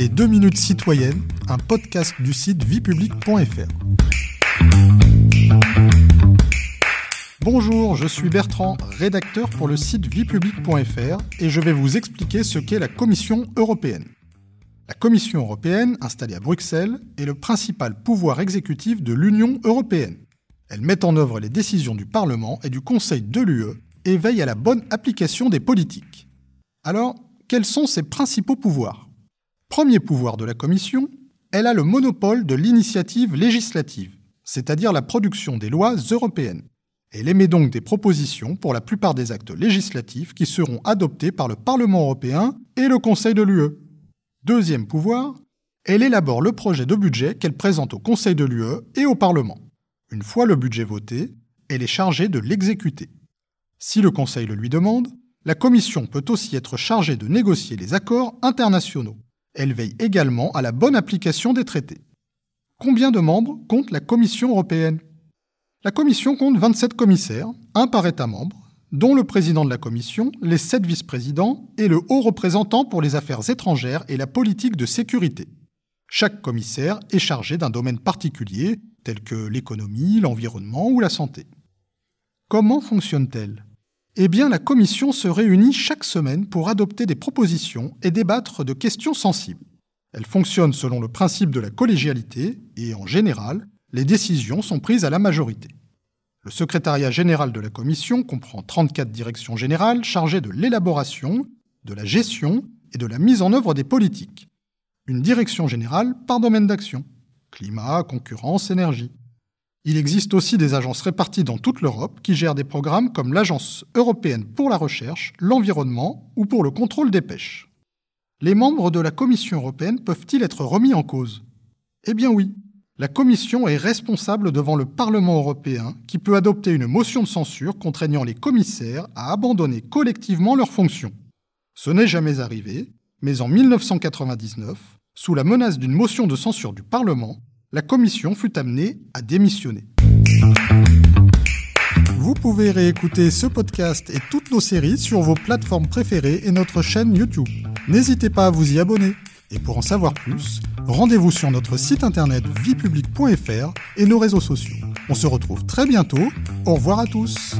Les 2 minutes citoyennes, un podcast du site viepublic.fr. Bonjour, je suis Bertrand, rédacteur pour le site viepublic.fr et je vais vous expliquer ce qu'est la Commission européenne. La Commission européenne, installée à Bruxelles, est le principal pouvoir exécutif de l'Union européenne. Elle met en œuvre les décisions du Parlement et du Conseil de l'UE et veille à la bonne application des politiques. Alors, quels sont ses principaux pouvoirs? Premier pouvoir de la Commission, elle a le monopole de l'initiative législative, c'est-à-dire la production des lois européennes. Elle émet donc des propositions pour la plupart des actes législatifs qui seront adoptés par le Parlement européen et le Conseil de l'UE. Deuxième pouvoir, elle élabore le projet de budget qu'elle présente au Conseil de l'UE et au Parlement. Une fois le budget voté, elle est chargée de l'exécuter. Si le Conseil le lui demande, la Commission peut aussi être chargée de négocier les accords internationaux. Elle veille également à la bonne application des traités. Combien de membres compte la Commission européenne? La Commission compte 27 commissaires, un par État membre, dont le président de la Commission, les sept vice-présidents et le haut représentant pour les affaires étrangères et la politique de sécurité. Chaque commissaire est chargé d'un domaine particulier, tel que l'économie, l'environnement ou la santé. Comment fonctionne-t-elle? Eh bien, la Commission se réunit chaque semaine pour adopter des propositions et débattre de questions sensibles. Elle fonctionne selon le principe de la collégialité et, en général, les décisions sont prises à la majorité. Le secrétariat général de la Commission comprend 34 directions générales chargées de l'élaboration, de la gestion et de la mise en œuvre des politiques. Une direction générale par domaine d'action climat, concurrence, énergie. Il existe aussi des agences réparties dans toute l'Europe qui gèrent des programmes comme l'Agence européenne pour la recherche, l'environnement ou pour le contrôle des pêches. Les membres de la Commission européenne peuvent-ils être remis en cause? Eh bien oui. La Commission est responsable devant le Parlement européen qui peut adopter une motion de censure contraignant les commissaires à abandonner collectivement leurs fonctions. Ce n'est jamais arrivé, mais en 1999, sous la menace d'une motion de censure du Parlement, la commission fut amenée à démissionner. Vous pouvez réécouter ce podcast et toutes nos séries sur vos plateformes préférées et notre chaîne YouTube. N'hésitez pas à vous y abonner. Et pour en savoir plus, rendez-vous sur notre site internet viepublic.fr et nos réseaux sociaux. On se retrouve très bientôt. Au revoir à tous.